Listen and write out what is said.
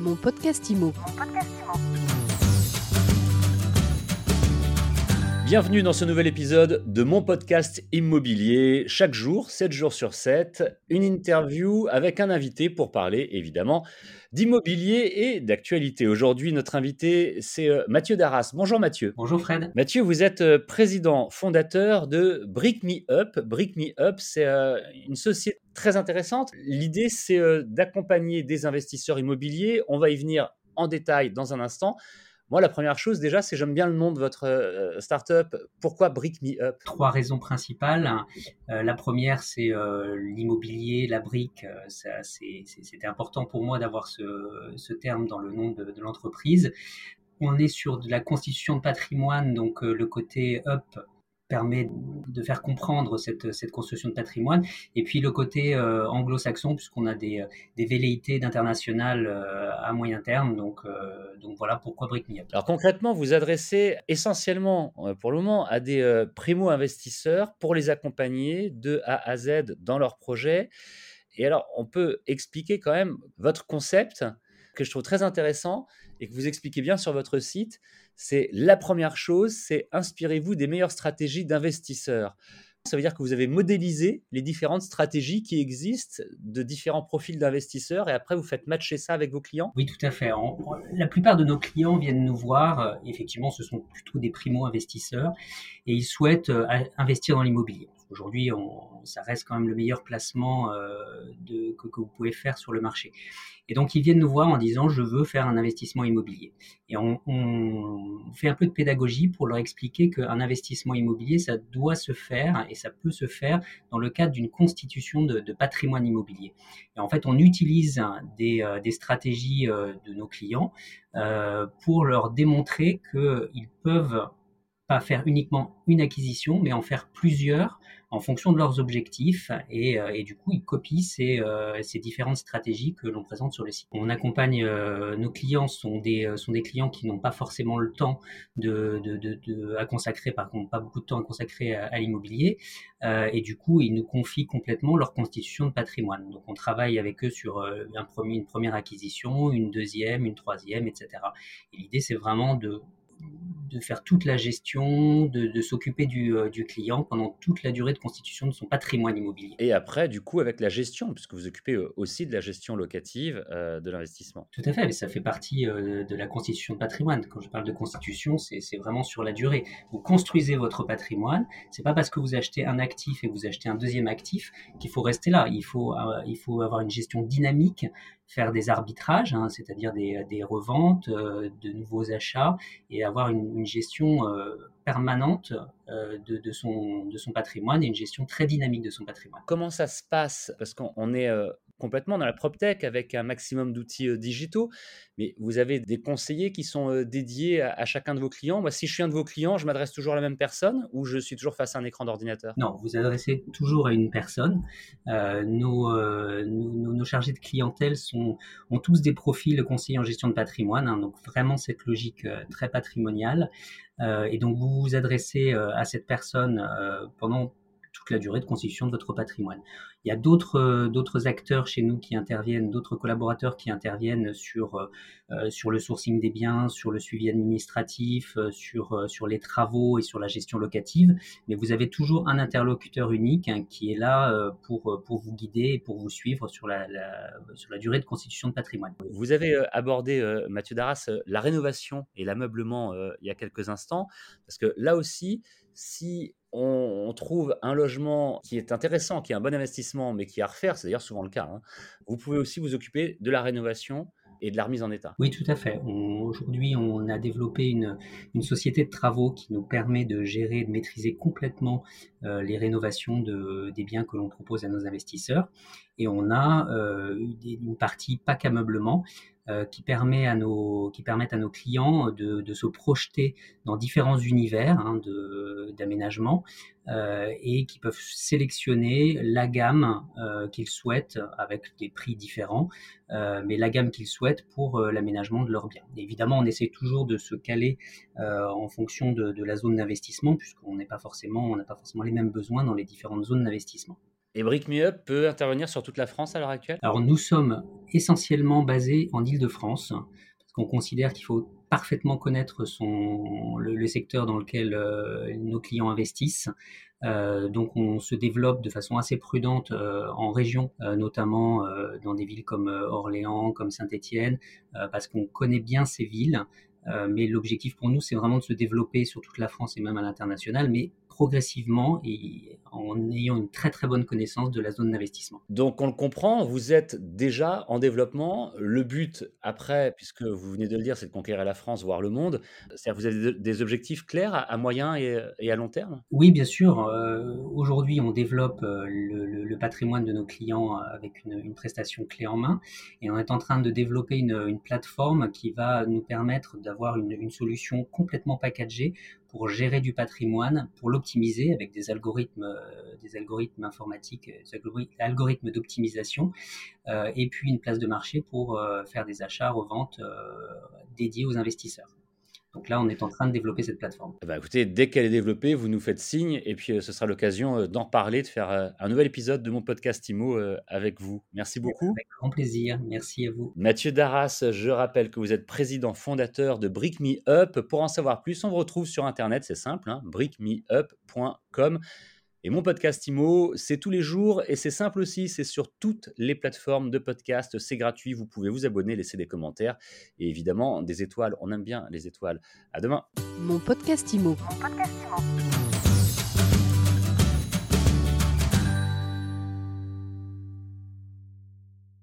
Mon podcast IMO. Bienvenue dans ce nouvel épisode de mon podcast immobilier. Chaque jour, 7 jours sur 7, une interview avec un invité pour parler évidemment d'immobilier et d'actualité. Aujourd'hui, notre invité, c'est euh, Mathieu Darras. Bonjour Mathieu. Bonjour Fred. Mathieu, vous êtes euh, président fondateur de Brick Me Up. Brick Me Up, c'est euh, une société très intéressante. L'idée, c'est d'accompagner des investisseurs immobiliers. On va y venir en détail dans un instant. Moi, la première chose, déjà, c'est j'aime bien le nom de votre euh, startup. Pourquoi Brick Me Up? Trois raisons principales. Euh, la première, c'est euh, l'immobilier, la brique. C'était important pour moi d'avoir ce, terme dans le nom de l'entreprise. On est sur de la constitution de patrimoine, donc le côté up permet de faire comprendre cette, cette, construction de patrimoine. Et puis le côté euh, anglo-saxon, puisqu'on a des, des velléités d'international euh, à moyen terme. Donc, euh, donc voilà pourquoi Brick Me Alors concrètement, vous adressez essentiellement pour le moment à des primo-investisseurs pour les accompagner de A à Z dans leur projet. Et alors, on peut expliquer quand même votre concept que je trouve très intéressant et que vous expliquez bien sur votre site c'est la première chose, c'est inspirez-vous des meilleures stratégies d'investisseurs. Ça veut dire que vous avez modélisé les différentes stratégies qui existent de différents profils d'investisseurs et après vous faites matcher ça avec vos clients? Oui, tout à fait. la plupart de nos clients viennent nous voir. Euh, effectivement, ce sont plutôt des primo-investisseurs et ils souhaitent euh, investir dans l'immobilier. Aujourd'hui, ça reste quand même le meilleur placement euh, de, que, vous pouvez faire sur le marché. Et donc, ils viennent nous voir en disant, je veux faire un investissement immobilier. Et on, fait un peu de pédagogie pour leur expliquer qu'un investissement immobilier, ça doit se faire et ça peut se faire dans le cadre d'une constitution de, patrimoine immobilier. Et en fait, on utilise des, euh, stratégies euh, de nos clients pour leur démontrer qu'ils peuvent pas faire uniquement une acquisition, mais en faire plusieurs en fonction de leurs objectifs et, euh, du coup ils copient ces, euh, ces, différentes stratégies que l'on présente sur le site. On accompagne euh, nos clients sont des sont des clients qui n'ont pas forcément le temps de, de, à consacrer par contre pas beaucoup de temps à consacrer à, l'immobilier et du coup ils nous confient complètement leur constitution de patrimoine. Donc on travaille avec eux sur un premier, une première acquisition, une deuxième, une troisième, etc. Et l'idée c'est vraiment de de faire toute la gestion, de, s'occuper euh, du, client pendant toute la durée de constitution de son patrimoine immobilier. Et après, du coup, avec la gestion, puisque vous occupez euh, aussi de la gestion locative euh, de l'investissement. Tout à fait, mais ça fait partie de la constitution de patrimoine. Quand je parle de constitution, c'est vraiment sur la durée. Vous construisez votre patrimoine. C'est pas parce que vous achetez un actif et vous achetez un deuxième actif qu'il faut rester là. Il faut, il faut avoir une gestion dynamique faire des arbitrages, hein, c'est-à-dire des, des reventes, de nouveaux achats, et avoir une, gestion euh, permanente euh, de, de, son, de son patrimoine et une gestion très dynamique de son patrimoine. Comment ça se passe? Parce qu'on est complètement dans la PropTech avec un maximum d'outils digitaux, mais vous avez des conseillers qui sont dédiés à, chacun de vos clients. Moi, si je suis un de vos clients, je m'adresse toujours à la même personne ou je suis toujours face à un écran d'ordinateur? Non, vous adressez toujours à une personne. nos, nos, chargés de clientèle ont tous des profils conseillers en gestion de patrimoine, hein, donc vraiment cette logique très patrimoniale. et donc vous vous adressez à cette personne pendant toute la durée de constitution de votre patrimoine. Il y a d'autres euh, d'autres acteurs chez nous qui interviennent, d'autres collaborateurs qui interviennent sur euh, euh, sur le sourcing des biens, sur le suivi administratif, sur sur les travaux et sur la gestion locative. Mais vous avez toujours un interlocuteur unique hein, qui est là pour pour vous guider et pour vous suivre sur la, sur la durée de constitution de patrimoine. Vous avez abordé Mathieu Darras la rénovation et l'ameublement il y a quelques instants parce que là aussi si on, trouve un logement qui est intéressant, qui est un bon investissement, mais qui est à refaire, c'est d'ailleurs souvent le cas, hein, vous pouvez aussi vous occuper de la rénovation et de la remise en état. Oui, tout à fait. Aujourd'hui, on a développé une, société de travaux qui nous permet de gérer, de maîtriser complètement euh, les rénovations de, des biens que l'on propose à nos investisseurs. Et on a euh, une partie pack ameublement qui, permet à nos, permettent à nos clients de, se projeter dans différents univers hein, d'aménagement euh, et qui peuvent sélectionner la gamme euh, qu'ils souhaitent avec des prix différents, euh, mais la gamme qu'ils souhaitent pour euh, l'aménagement de leurs biens. évidemment, on essaie toujours de se caler en fonction de, la zone d'investissement puisqu'on n'a pas forcément les mêmes besoins dans les différentes zones d'investissement. Et Brick Me Up peut intervenir sur toute la France à l'heure actuelle? Alors nous sommes essentiellement basés en Ile-de-France, parce qu'on considère qu'il faut parfaitement connaître le, secteur dans lequel euh, nos clients investissent. Euh, donc on se développe de façon assez prudente euh, en région, notamment dans des villes comme Orléans, comme Saint-Étienne, parce qu'on connaît bien ces villes. mais l'objectif pour nous, c'est vraiment de se développer sur toute la France et même à l'international, mais progressivement et en ayant une très très bonne connaissance de la zone d'investissement. Donc on le comprend, vous êtes déjà en développement. Le but après, puisque vous venez de le dire, c'est de conquérir la France, voire le monde. C'est-à-dire vous avez des objectifs clairs à, moyen et, à long terme? Oui, bien sûr. Euh, aujourd'hui, on développe euh, le, patrimoine de nos clients avec une, prestation clé en main et on est en train de développer une, plateforme qui va nous permettre d'avoir une, une solution complètement packagée pour gérer du patrimoine, pour l'optimiser avec des algorithmes, euh, des algorithmes informatiques, des algorithmes d'optimisation, euh, et puis une place de marché pour euh, faire des achats, reventes dédiés aux investisseurs. Donc là, on est en train de développer cette plateforme. Eh ben, écoutez, dès qu'elle est développée, vous nous faites signe et puis ce sera l'occasion d'en parler, de faire un nouvel épisode de mon podcast IMO avec vous. Merci beaucoup. Avec grand plaisir. Merci à vous. Mathieu Darras, je rappelle que vous êtes président fondateur de Brick Me Up. Pour en savoir plus, on vous retrouve sur Internet, c'est simple, hein, brickmeup.com. Et mon podcast IMO, c'est tous les jours et c'est simple aussi, c'est sur toutes les plateformes de podcast, c'est gratuit, vous pouvez vous abonner, laisser des commentaires et évidemment des étoiles, on aime bien les étoiles. À demain. Mon podcast IMO. Mon podcast IMO.